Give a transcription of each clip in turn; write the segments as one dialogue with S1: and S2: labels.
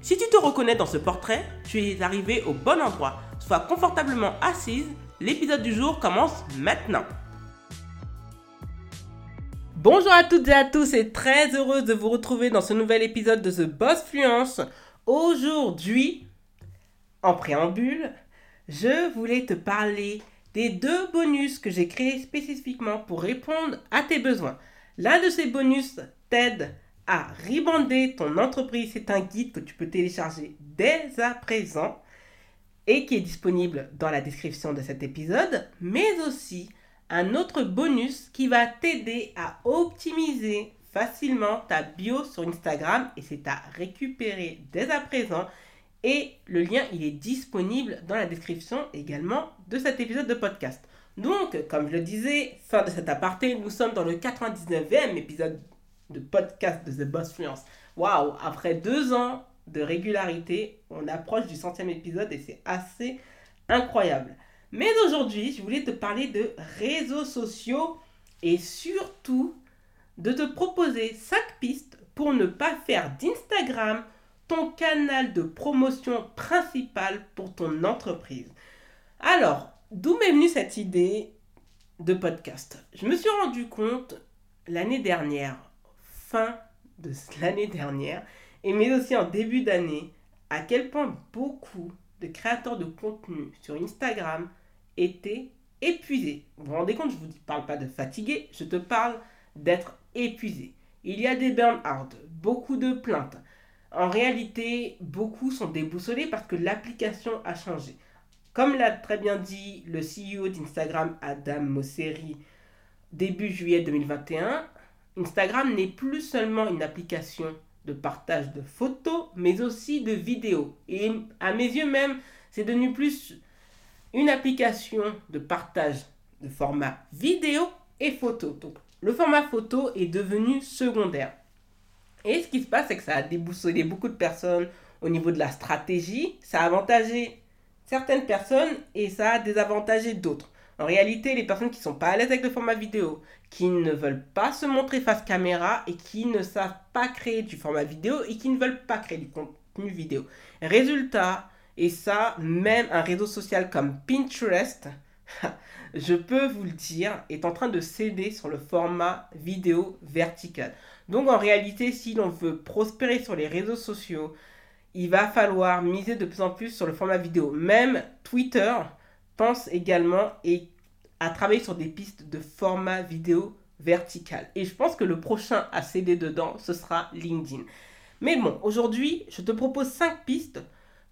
S1: Si tu te reconnais dans ce portrait, tu es arrivé au bon endroit. Sois confortablement assise, l'épisode du jour commence maintenant. Bonjour à toutes et à tous et très heureuse de vous retrouver dans ce nouvel épisode de The Boss Fluence. Aujourd'hui, en préambule, je voulais te parler des deux bonus que j'ai créés spécifiquement pour répondre à tes besoins. L'un de ces bonus t'aide à ton entreprise. C'est un guide que tu peux télécharger dès à présent et qui est disponible dans la description de cet épisode, mais aussi un autre bonus qui va t'aider à optimiser facilement ta bio sur Instagram et c'est à récupérer dès à présent. Et le lien, il est disponible dans la description également de cet épisode de podcast. Donc, comme je le disais, fin de cet aparté, nous sommes dans le 99e épisode de podcast de The Boss Fluence. Waouh, après deux ans de régularité, on approche du centième épisode et c'est assez incroyable. Mais aujourd'hui, je voulais te parler de réseaux sociaux et surtout de te proposer 5 pistes pour ne pas faire d'Instagram ton canal de promotion principal pour ton entreprise. Alors, d'où m'est venue cette idée de podcast? Je me suis rendu compte l'année dernière, fin de l'année dernière, et mais aussi en début d'année, à quel point beaucoup de créateurs de contenu sur Instagram étaient épuisés. Vous vous rendez compte, je ne vous parle pas de fatigué, je te parle d'être épuisé. Il y a des burn-out, beaucoup de plaintes. En réalité, beaucoup sont déboussolés parce que l'application a changé. Comme l'a très bien dit le CEO d'Instagram, Adam Mosseri, début juillet 2021, Instagram n'est plus seulement une application de partage de photos, mais aussi de vidéos. Et à mes yeux même, c'est devenu plus une application de partage de format vidéo et photo. Donc le format photo est devenu secondaire. Et ce qui se passe, c'est que ça a déboussolé beaucoup de personnes au niveau de la stratégie. Ça a avantagé certaines personnes et ça a désavantagé d'autres. En réalité, les personnes qui sont pas à l'aise avec le format vidéo, qui ne veulent pas se montrer face caméra et qui ne savent pas créer du format vidéo et qui ne veulent pas créer du contenu vidéo. Résultat, et ça, même un réseau social comme Pinterest, je peux vous le dire, est en train de céder sur le format vidéo vertical. Donc en réalité, si l'on veut prospérer sur les réseaux sociaux, il va falloir miser de plus en plus sur le format vidéo. Même Twitter pense également et à travailler sur des pistes de format vidéo vertical. Et je pense que le prochain à céder dedans, ce sera LinkedIn. Mais bon, aujourd'hui, je te propose 5 pistes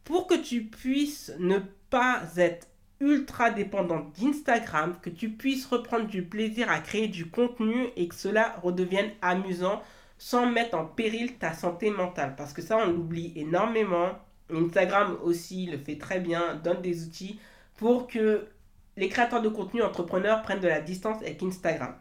S1: pour que tu puisses ne pas être ultra dépendant d'Instagram, que tu puisses reprendre du plaisir à créer du contenu et que cela redevienne amusant sans mettre en péril ta santé mentale. Parce que ça, on l'oublie énormément. Instagram aussi le fait très bien, donne des outils pour que les créateurs de contenu entrepreneurs prennent de la distance avec Instagram.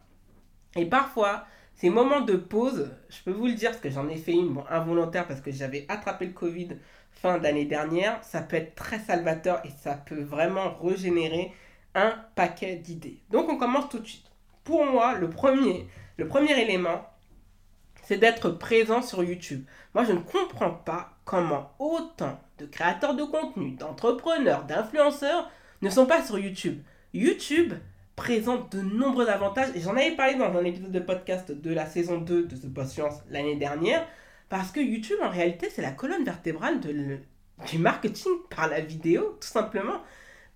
S1: Et parfois, ces moments de pause, je peux vous le dire parce que j'en ai fait une involontaire parce que j'avais attrapé le Covid fin d'année dernière, ça peut être très salvateur et ça peut vraiment régénérer un paquet d'idées. Donc on commence tout de suite. Pour moi, le premier, le premier élément, c'est d'être présent sur YouTube. Moi, je ne comprends pas comment autant de créateurs de contenu, d'entrepreneurs, d'influenceurs ne sont pas sur YouTube. YouTube présente de nombreux avantages et j'en avais parlé dans un épisode de podcast de la saison 2 de The Boss Science l'année dernière parce que YouTube en réalité c'est la colonne vertébrale du marketing par la vidéo tout simplement.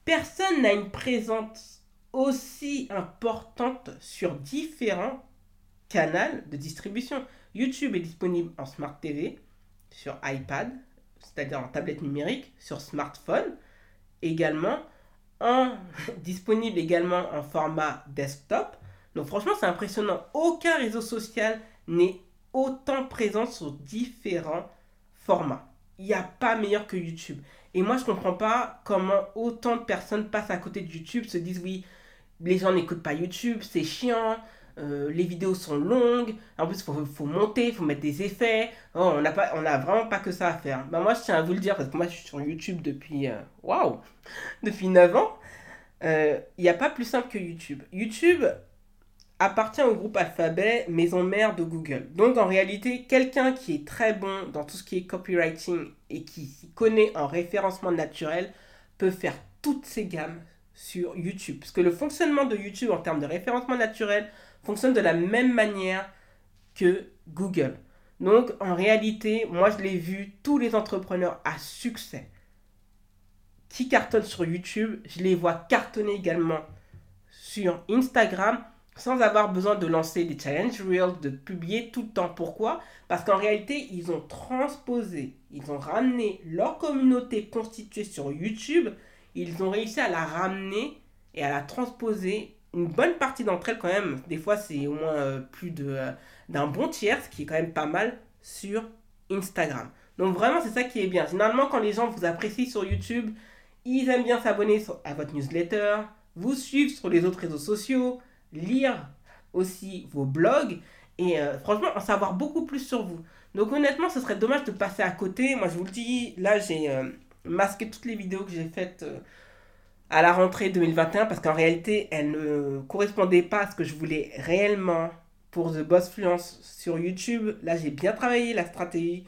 S1: Personne n'a une présence aussi importante sur différents canaux de distribution. YouTube est disponible en Smart TV, sur iPad, c'est-à-dire en tablette numérique, sur smartphone, également disponible également en format desktop. Donc franchement, c'est impressionnant. Aucun réseau social n'est autant présent sur différents formats. Il n'y a pas meilleur que YouTube. Et moi, je comprends pas comment autant de personnes passent à côté de YouTube, se disent oui, les gens n'écoutent pas YouTube, c'est chiant, euh, les vidéos sont longues, en plus, faut, faut, monter, faut mettre des effets. Oh, on n'a vraiment pas que ça à faire. Bah, moi, je tiens à vous le dire, parce que moi, je suis sur YouTube depuis, euh, waouh, depuis 9 ans. Euh, il n'y a pas plus simple que YouTube. YouTube appartient au groupe Alphabet, maison mère de Google. Donc, en réalité, quelqu'un qui est très bon dans tout ce qui est copywriting et qui connaît en référencement naturel peut faire toutes ces gammes sur YouTube. Parce que le fonctionnement de YouTube en termes de référencement naturel, fonctionne de la même manière que Google. Donc en réalité, moi je l'ai vu, tous les entrepreneurs à succès qui cartonnent sur YouTube, je les vois cartonner également sur Instagram sans avoir besoin de lancer des challenges reels, de publier tout le temps. Pourquoi? Parce qu'en réalité, ils ont transposé, ils ont ramené leur communauté constituée sur YouTube, ils ont réussi à la ramener et à la transposer une bonne partie d'entre elles quand même, des fois c'est au moins euh, plus de euh, d'un bon tiers, ce qui est quand même pas mal sur Instagram. Donc vraiment c'est ça qui est bien. Généralement quand les gens vous apprécient sur YouTube, ils aiment bien s'abonner à votre newsletter, vous suivre sur les autres réseaux sociaux, lire aussi vos blogs et euh, franchement en savoir beaucoup plus sur vous. Donc honnêtement ce serait dommage de passer à côté. Moi je vous le dis, là j'ai masqué toutes les vidéos que j'ai faites à la rentrée 2021 parce qu'en réalité, elle ne correspondait pas à ce que je voulais réellement pour The Boss Fluence sur YouTube. Là, j'ai bien travaillé la stratégie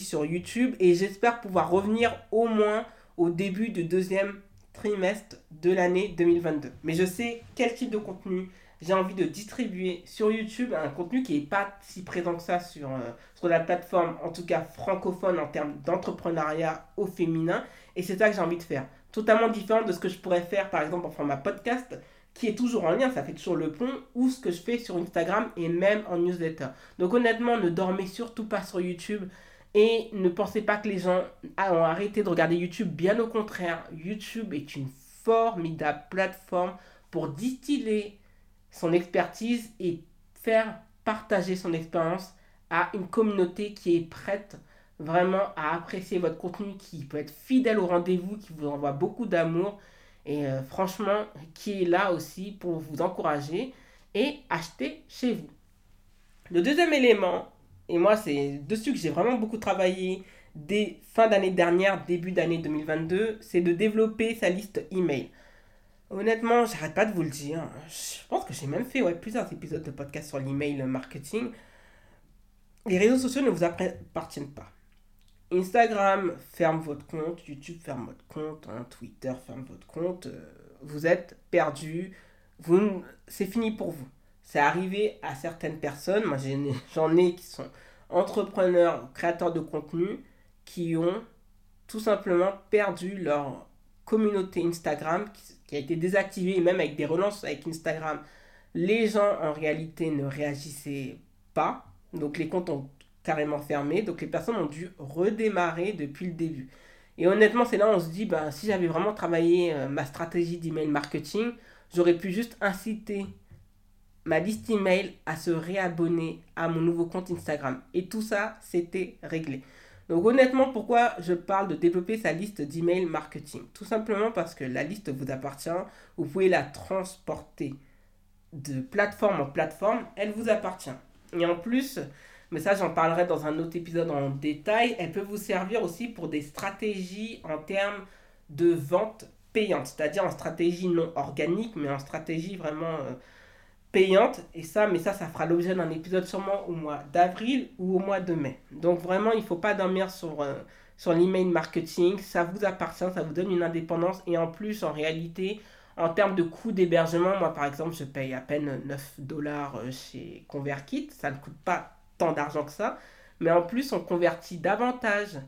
S1: sur YouTube et j'espère pouvoir revenir au moins au début du deuxième trimestre de l'année 2022. Mais je sais quel type de contenu j'ai envie de distribuer sur YouTube, un contenu qui n'est pas si présent que ça sur, euh, sur la plateforme, en tout cas francophone en termes d'entrepreneuriat au féminin. Et c'est ça que j'ai envie de faire totalement différent de ce que je pourrais faire par exemple en format podcast qui est toujours en lien, ça fait toujours le pont, ou ce que je fais sur Instagram et même en newsletter. Donc honnêtement, ne dormez surtout pas sur YouTube et ne pensez pas que les gens ont arrêté de regarder YouTube. Bien au contraire, YouTube est une formidable plateforme pour distiller son expertise et faire partager son expérience à une communauté qui est prête vraiment à apprécier votre contenu, qui peut être fidèle au rendez-vous, qui vous envoie beaucoup d'amour et euh, franchement qui est là aussi pour vous encourager et acheter chez vous. Le deuxième élément, et moi c'est dessus que j'ai vraiment beaucoup travaillé dès fin d'année dernière, début d'année 2022, c'est de développer sa liste email. Honnêtement, j'arrête pas de vous le dire. Je pense que j'ai même fait ouais, plusieurs épisodes de podcast sur l'email marketing. Les réseaux sociaux ne vous appartiennent pas. Instagram ferme votre compte, YouTube ferme votre compte, hein, Twitter ferme votre compte, euh, vous êtes perdu, vous, c'est fini pour vous. C'est arrivé à certaines personnes, moi j'en ai, qui sont entrepreneurs, créateurs de contenu, qui ont tout simplement perdu leur communauté Instagram qui, qui a été désactivée, même avec des relances avec Instagram. Les gens en réalité ne réagissaient pas, donc les comptes ont fermé. Donc les personnes ont dû redémarrer depuis le début. Et honnêtement, c'est là où on se dit, ben, si j'avais vraiment travaillé euh, ma stratégie d'email marketing, j'aurais pu juste inciter ma liste email à se réabonner à mon nouveau compte Instagram. Et tout ça, c'était réglé. Donc honnêtement, pourquoi je parle de développer sa liste d'email marketing? Tout simplement parce que la liste vous appartient, vous pouvez la transporter de plateforme en plateforme, elle vous appartient. Et en plus, mais ça j'en parlerai dans un autre épisode en détail, elle peut vous servir aussi pour des stratégies en termes de vente payante, c'est-à-dire en stratégie non organique, mais en stratégie vraiment euh, payante. Et ça, mais ça, ça fera l'objet d'un épisode sûrement au mois d'avril ou au mois de mai. Donc vraiment, il ne faut pas dormir sur, euh, sur l'email marketing, ça vous appartient, ça vous donne une indépendance. Et en plus, en réalité, en termes de coût d'hébergement, moi par exemple, je paye à peine 9 dollars euh, chez ConvertKit, ça ne coûte pas tant d'argent que ça, mais en plus on convertit davantage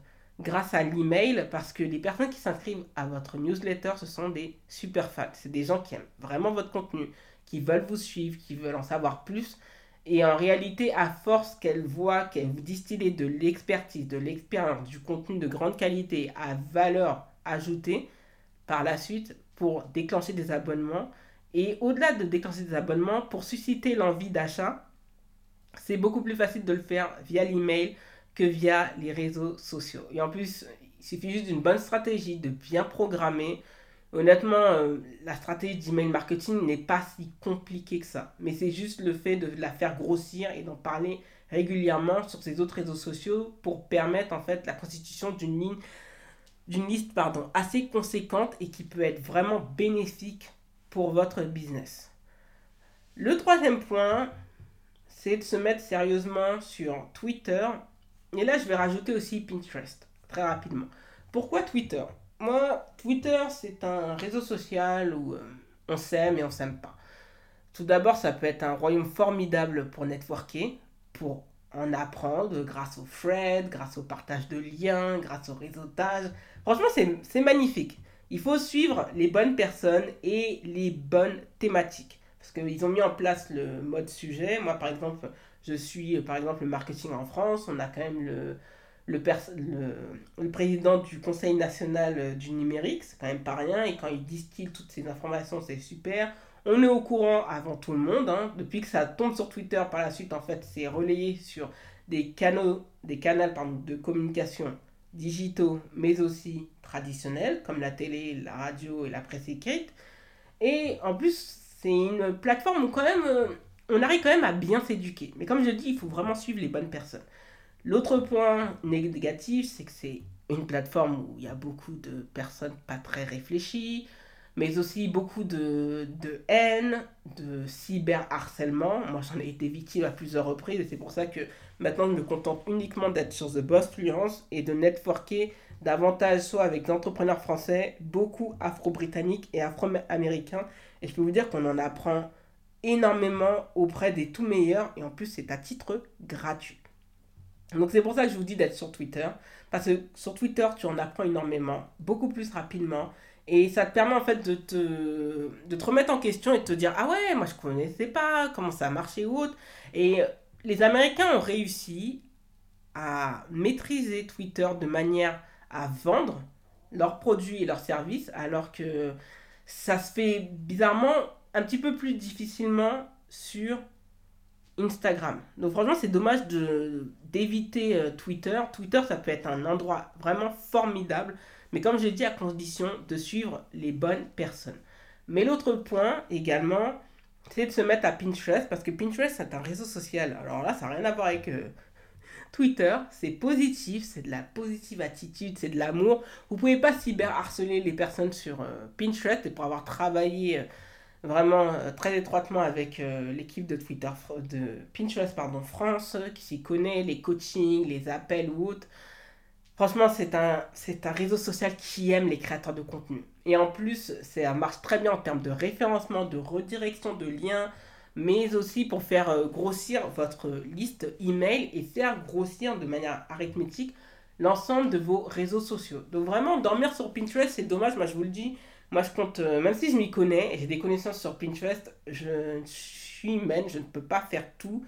S1: grâce à l'email parce que les personnes qui s'inscrivent à votre newsletter, ce sont des super fans. C'est des gens qui aiment vraiment votre contenu, qui veulent vous suivre, qui veulent en savoir plus. Et en réalité, à force qu'elles voient qu'elles vous distillez de l'expertise, de l'expérience, du contenu de grande qualité à valeur ajoutée, par la suite, pour déclencher des abonnements. Et au-delà de déclencher des abonnements, pour susciter l'envie d'achat, c'est beaucoup plus facile de le faire via l'email que via les réseaux sociaux. Et en plus, Il suffit juste d'une bonne stratégie, de bien programmer. Honnêtement, euh, la stratégie d'email marketing n'est pas si compliquée que ça. Mais c'est juste le fait de la faire grossir et d'en parler régulièrement sur ces autres réseaux sociaux pour permettre en fait la constitution d'une ligne d'une liste pardon, assez conséquente et qui peut être vraiment bénéfique pour votre business. Le troisième point, c'est de se mettre sérieusement sur Twitter. Et là, je vais rajouter aussi Pinterest, très rapidement. Pourquoi Twitter? Moi, Twitter, c'est un réseau social où euh, on s'aime et on s'aime pas. Tout d'abord, ça peut être un royaume formidable pour networker, pour en apprendre grâce au thread, grâce au partage de liens, grâce au réseautage. Franchement, c'est magnifique. Il faut suivre les bonnes personnes et les bonnes thématiques. Parce qu'ils ont mis en place le mode sujet. Moi, par exemple, je suis par exemple le marketing en France. On a quand même le, le, le, président du Conseil national du numérique. C'est quand même pas rien. Et quand il distille toutes ces informations, c'est super. On est au courant avant tout le monde. Hein. Depuis que ça tombe sur Twitter, par la suite, en fait, c'est relayé sur des canaux, des canaux de communication digitaux, mais aussi traditionnels, comme la télé, la radio et la presse écrite. Et en plus, c'est une plateforme où quand même, euh, on arrive quand même à bien s'éduquer. Mais comme je dis, il faut vraiment suivre les bonnes personnes. L'autre point négatif, c'est que c'est une plateforme où il y a beaucoup de personnes pas très réfléchies, mais aussi beaucoup de, de haine, de cyberharcèlement. Moi, j'en ai été victime à plusieurs reprises et c'est pour ça que maintenant, je me contente uniquement d'être sur The Boss Fluence et de networker davantage soit avec des entrepreneurs français, beaucoup afro-britanniques et afro-américains. Et je peux vous dire qu'on en apprend énormément auprès des tout meilleurs et en plus, c'est à titre gratuit. Donc c'est pour ça que je vous dis d'être sur Twitter, parce que sur Twitter, tu en apprends énormément, beaucoup plus rapidement, et ça te permet en fait de te, de te remettre en question et de te dire Ah ouais, moi je connaissais pas comment ça a marché ou autre. Et les Américains ont réussi à maîtriser Twitter de manière à vendre leurs produits et leurs services, alors que ça se fait bizarrement un petit peu plus difficilement sur Instagram. Donc franchement, c'est dommage de d'éviter euh, Twitter. Twitter, ça peut être un endroit vraiment formidable mais comme j'ai dit, à condition de suivre les bonnes personnes. Mais l'autre point également, c'est de se mettre à Pinterest, parce que Pinterest, c'est un réseau social. Alors là, ça n'a rien à voir avec euh, Twitter. C'est positif, c'est de la positive attitude, c'est de l'amour. Vous pouvez pas cyber-harceler les personnes sur euh, Pinterest, et pour avoir travaillé... Euh, vraiment très étroitement avec l'équipe de Twitter de Pinterest pardon France qui s'y connaît les coachings les appels ou autres Franchement, c'est un, c'est un réseau social qui aime les créateurs de contenu. Et en plus, ça marche très bien en termes de référencement, de redirection de liens, mais aussi pour faire euh, grossir votre liste email et faire grossir de manière arithmétique l'ensemble de vos réseaux sociaux. Donc vraiment, dormir sur Pinterest, c'est dommage, moi je vous le dis. Moi je compte, euh, même si je m'y connais et j'ai des connaissances sur Pinterest, je suis humaine, je ne peux pas faire tout.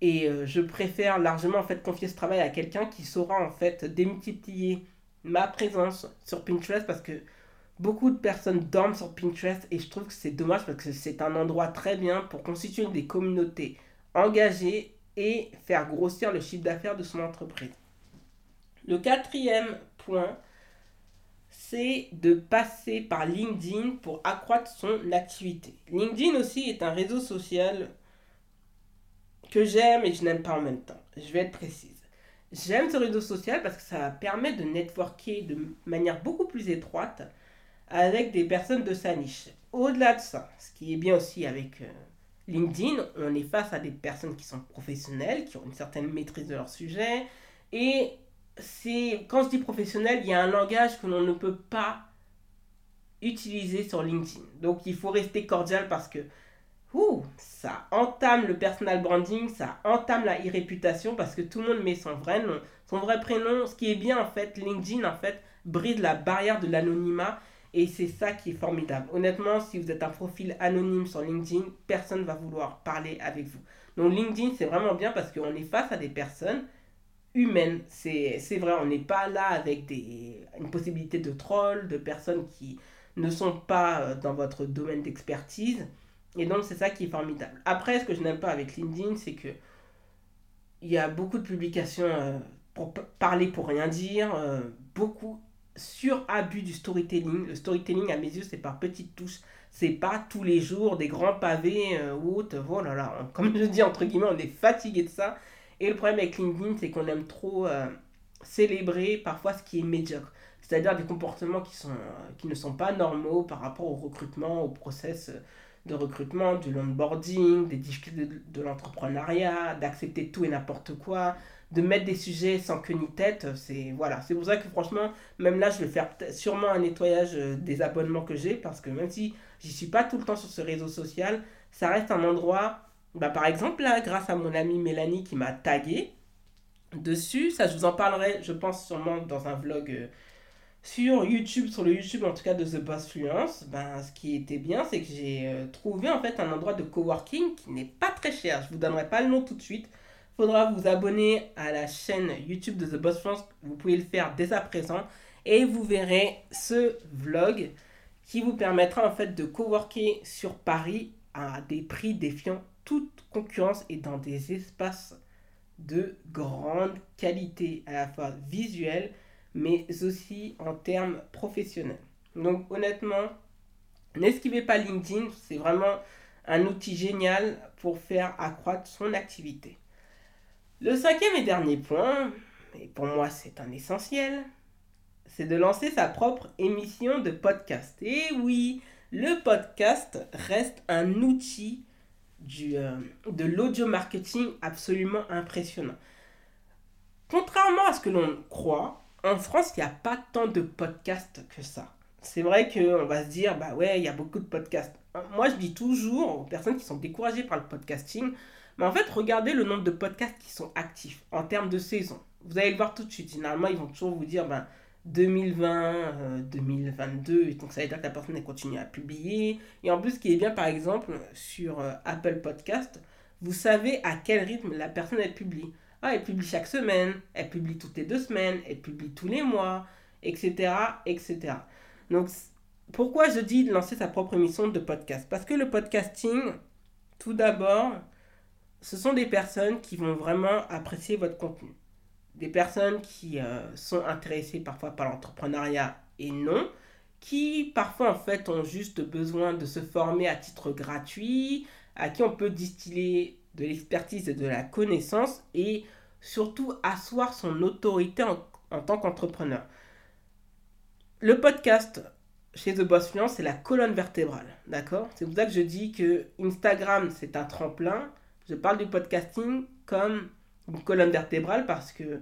S1: Et euh, je préfère largement en fait confier ce travail à quelqu'un qui saura en fait démultiplier ma présence sur Pinterest parce que beaucoup de personnes dorment sur Pinterest et je trouve que c'est dommage parce que c'est un endroit très bien pour constituer des communautés engagées et faire grossir le chiffre d'affaires de son entreprise. Le quatrième point, c'est de passer par LinkedIn pour accroître son activité. LinkedIn aussi est un réseau social que j'aime et je n'aime pas en même temps. Je vais être précise. J'aime ce réseau social parce que ça permet de networker de manière beaucoup plus étroite avec des personnes de sa niche. Au-delà de ça, ce qui est bien aussi avec euh, LinkedIn, on est face à des personnes qui sont professionnelles, qui ont une certaine maîtrise de leur sujet. Et c'est quand je dis professionnel, il y a un langage que l'on ne peut pas utiliser sur LinkedIn. Donc il faut rester cordial parce que ouh, ça entame le personal branding, ça entame la e-réputation parce que tout le monde met son vrai nom, son vrai prénom. Ce qui est bien en fait, LinkedIn en fait brise la barrière de l'anonymat et c'est ça qui est formidable. Honnêtement, si vous êtes un profil anonyme sur LinkedIn, personne ne va vouloir parler avec vous. Donc LinkedIn, c'est vraiment bien parce qu'on est face à des personnes humaines. C'est vrai, on n'est pas là avec des, une possibilité de troll, de personnes qui ne sont pas euh, dans votre domaine d'expertise. Et donc, c'est ça qui est formidable. Après, ce que je n'aime pas avec LinkedIn, c'est que il y a beaucoup de publications euh, pour parler pour rien dire, euh, beaucoup sur abus du storytelling. Le storytelling, à mes yeux, c'est par petites touches. C'est pas tous les jours des grands pavés euh, ou autres. Voilà, comme je dis entre guillemets, on est fatigué de ça. Et le problème avec LinkedIn, c'est qu'on aime trop euh, célébrer parfois ce qui est médiocre. C'est-à-dire des comportements qui, sont, qui ne sont pas normaux par rapport au recrutement, au process de recrutement, du onboarding, des difficultés de l'entrepreneuriat, d'accepter tout et n'importe quoi, de mettre des sujets sans queue ni tête, c'est voilà, c'est pour ça que franchement, même là, je vais faire sûrement un nettoyage euh, des abonnements que j'ai parce que même si j'y suis pas tout le temps sur ce réseau social, ça reste un endroit, bah, par exemple là, grâce à mon amie Mélanie qui m'a tagué dessus, ça je vous en parlerai, je pense sûrement dans un vlog euh, sur YouTube, sur le YouTube en tout cas de The Boss Fluence, ben, ce qui était bien, c'est que j'ai euh, trouvé en fait un endroit de coworking qui n'est pas très cher. Je vous donnerai pas le nom tout de suite, faudra vous abonner à la chaîne YouTube de The Boss France. Vous pouvez le faire dès à présent. Et vous verrez ce vlog qui vous permettra en fait de coworker sur Paris à des prix défiant toute concurrence et dans des espaces de grande qualité à la fois visuelle mais aussi en termes professionnels. Donc honnêtement, n'esquivez pas LinkedIn, c'est vraiment un outil génial pour faire accroître son activité. Le cinquième et dernier point, et pour moi c'est un essentiel, c'est de lancer sa propre émission de podcast. Et oui, le podcast reste un outil euh, de l'audio marketing absolument impressionnant. Contrairement à ce que l'on croit, en France, il n'y a pas tant de podcasts que ça. C'est vrai qu'on va se dire, bah ouais, il y a beaucoup de podcasts. Moi, je dis toujours aux personnes qui sont découragées par le podcasting, mais en fait, regardez le nombre de podcasts qui sont actifs en termes de saison. Vous allez le voir tout de suite. Généralement, ils vont toujours vous dire ben, 2020, 2022. Et donc, ça veut dire que la personne continue à publier. Et en plus, ce qui est bien, par exemple, sur euh, Apple Podcast, vous savez à quel rythme la personne publie. Ah, elle publie chaque semaine, elle publie toutes les deux semaines, elle publie tous les mois, etc. etc. Donc, pourquoi je dis de lancer sa propre émission de podcast? Parce que le podcasting, tout d'abord, ce sont des personnes qui vont vraiment apprécier votre contenu. Des personnes qui euh, sont intéressées parfois par l'entrepreneuriat et non, qui parfois en fait ont juste besoin de se former à titre gratuit, à qui on peut distiller de l'expertise et de la connaissance et surtout asseoir son autorité en, en tant qu'entrepreneur. Le podcast chez The Boss Fluence, c'est la colonne vertébrale, d'accord? C'est pour ça que je dis que Instagram, c'est un tremplin, je parle du podcasting comme une colonne vertébrale parce que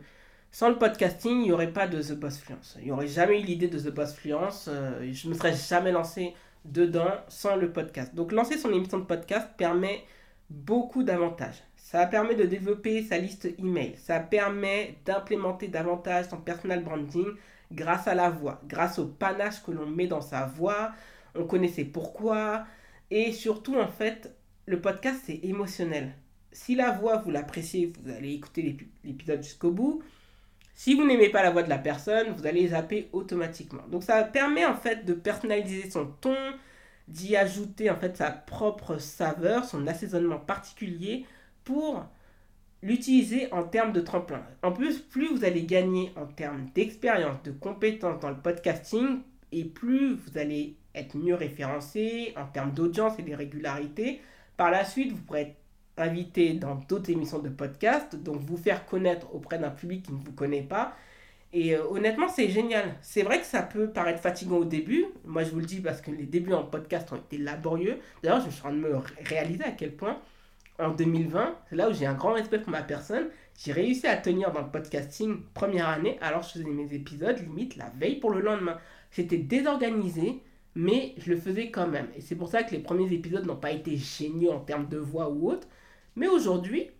S1: sans le podcasting, il n'y aurait pas de The Boss Fluence. Il n'y aurait jamais eu l'idée de The Boss Fluence. Euh, je ne me serais jamais lancé dedans sans le podcast. Donc lancer son émission de podcast permet beaucoup d'avantages. Ça permet de développer sa liste email. Ça permet d'implémenter davantage son personal branding grâce à la voix, grâce au panache que l'on met dans sa voix. On connaît ses pourquoi. Et surtout, en fait, le podcast, c'est émotionnel. Si la voix, vous l'appréciez, vous allez écouter l'épisode jusqu'au bout. Si vous n'aimez pas la voix de la personne, vous allez zapper automatiquement. Donc ça permet en fait de personnaliser son ton, d'y ajouter en fait sa propre saveur, son assaisonnement particulier pour l'utiliser en termes de tremplin. En plus, plus vous allez gagner en termes d'expérience, de compétences dans le podcasting, et plus vous allez être mieux référencé en termes d'audience et de régularité, par la suite, vous pourrez être invité dans d'autres émissions de podcast, donc vous faire connaître auprès d'un public qui ne vous connaît pas. Et euh, honnêtement, c'est génial. C'est vrai que ça peut paraître fatigant au début. Moi, je vous le dis parce que les débuts en podcast ont été laborieux. D'ailleurs, je suis en train de me réaliser à quel point, en 2020, c'est là où j'ai un grand respect pour ma personne, j'ai réussi à tenir dans le podcasting première année, alors je faisais mes épisodes limite la veille pour le lendemain. C'était désorganisé, mais je le faisais quand même. Et c'est pour ça que les premiers épisodes n'ont pas été géniaux en termes de voix ou autre. Mais aujourd'hui,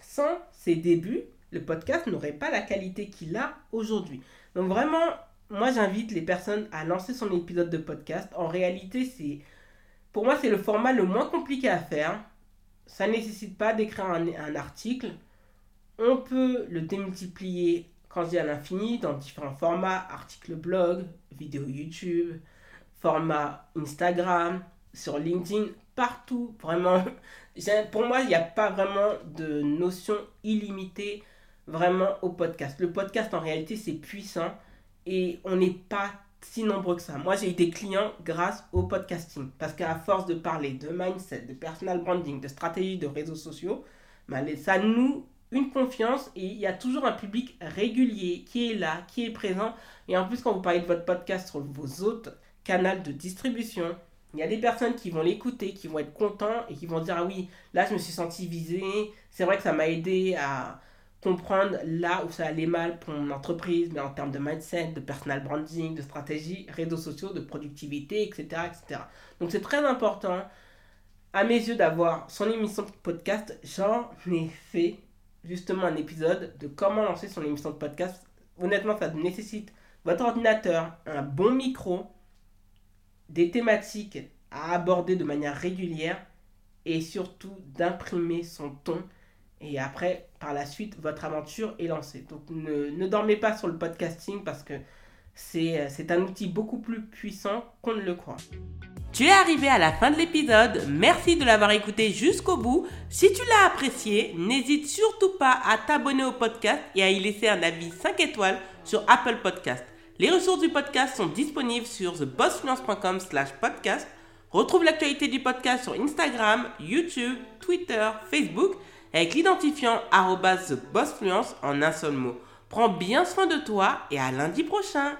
S1: sans ces débuts, le podcast n'aurait pas la qualité qu'il a aujourd'hui. Donc vraiment, moi j'invite les personnes à lancer son épisode de podcast. En réalité, c'est pour moi c'est le format le moins compliqué à faire. Ça ne nécessite pas d'écrire un, article. On peut le démultiplier quand j'ai à l'infini dans différents formats, articles blog, vidéo YouTube, format Instagram, sur LinkedIn, partout. Vraiment, pour moi, il n'y a pas vraiment de notion illimitée vraiment au podcast. Le podcast, en réalité, c'est puissant Et on n'est pas si nombreux que ça. Moi, j'ai eu des clients grâce au podcasting. Parce qu'à force de parler de mindset, de personal branding, de stratégie de réseaux sociaux, ben, ça nous une confiance et il y a toujours un public régulier qui est là, qui est présent. Et en plus, quand vous parlez de votre podcast sur vos autres canaux de distribution, il y a des personnes qui vont l'écouter, qui vont être contents et qui vont dire Ah oui, là je me suis senti visé. C'est vrai que ça m'a aidé à comprendre là où ça allait mal pour mon entreprise, mais en termes de mindset, de personal branding, de stratégie, réseaux sociaux, de productivité, etc. etc. Donc c'est très important, à mes yeux, d'avoir son émission de podcast. J'en ai fait justement un épisode de comment lancer son émission de podcast. Honnêtement, ça nécessite votre ordinateur, un bon micro, des thématiques à aborder de manière régulière et surtout d'imprimer son ton. Et après, par la suite, votre aventure est lancée. Donc ne, dormez pas sur le podcasting parce que c'est un outil beaucoup plus puissant qu'on ne le croit. Tu es arrivé à la fin de l'épisode, merci de l'avoir écouté jusqu'au bout. Si tu l'as apprécié, n'hésite surtout pas à t'abonner au podcast et à y laisser un avis 5 étoiles sur Apple Podcast. Les ressources du podcast sont disponibles sur thebossfluence.com slash podcast. Retrouve l'actualité du podcast sur Instagram, YouTube, Twitter, Facebook avec l'identifiant thebossfluence en un seul mot. Prends bien soin de toi et à lundi prochain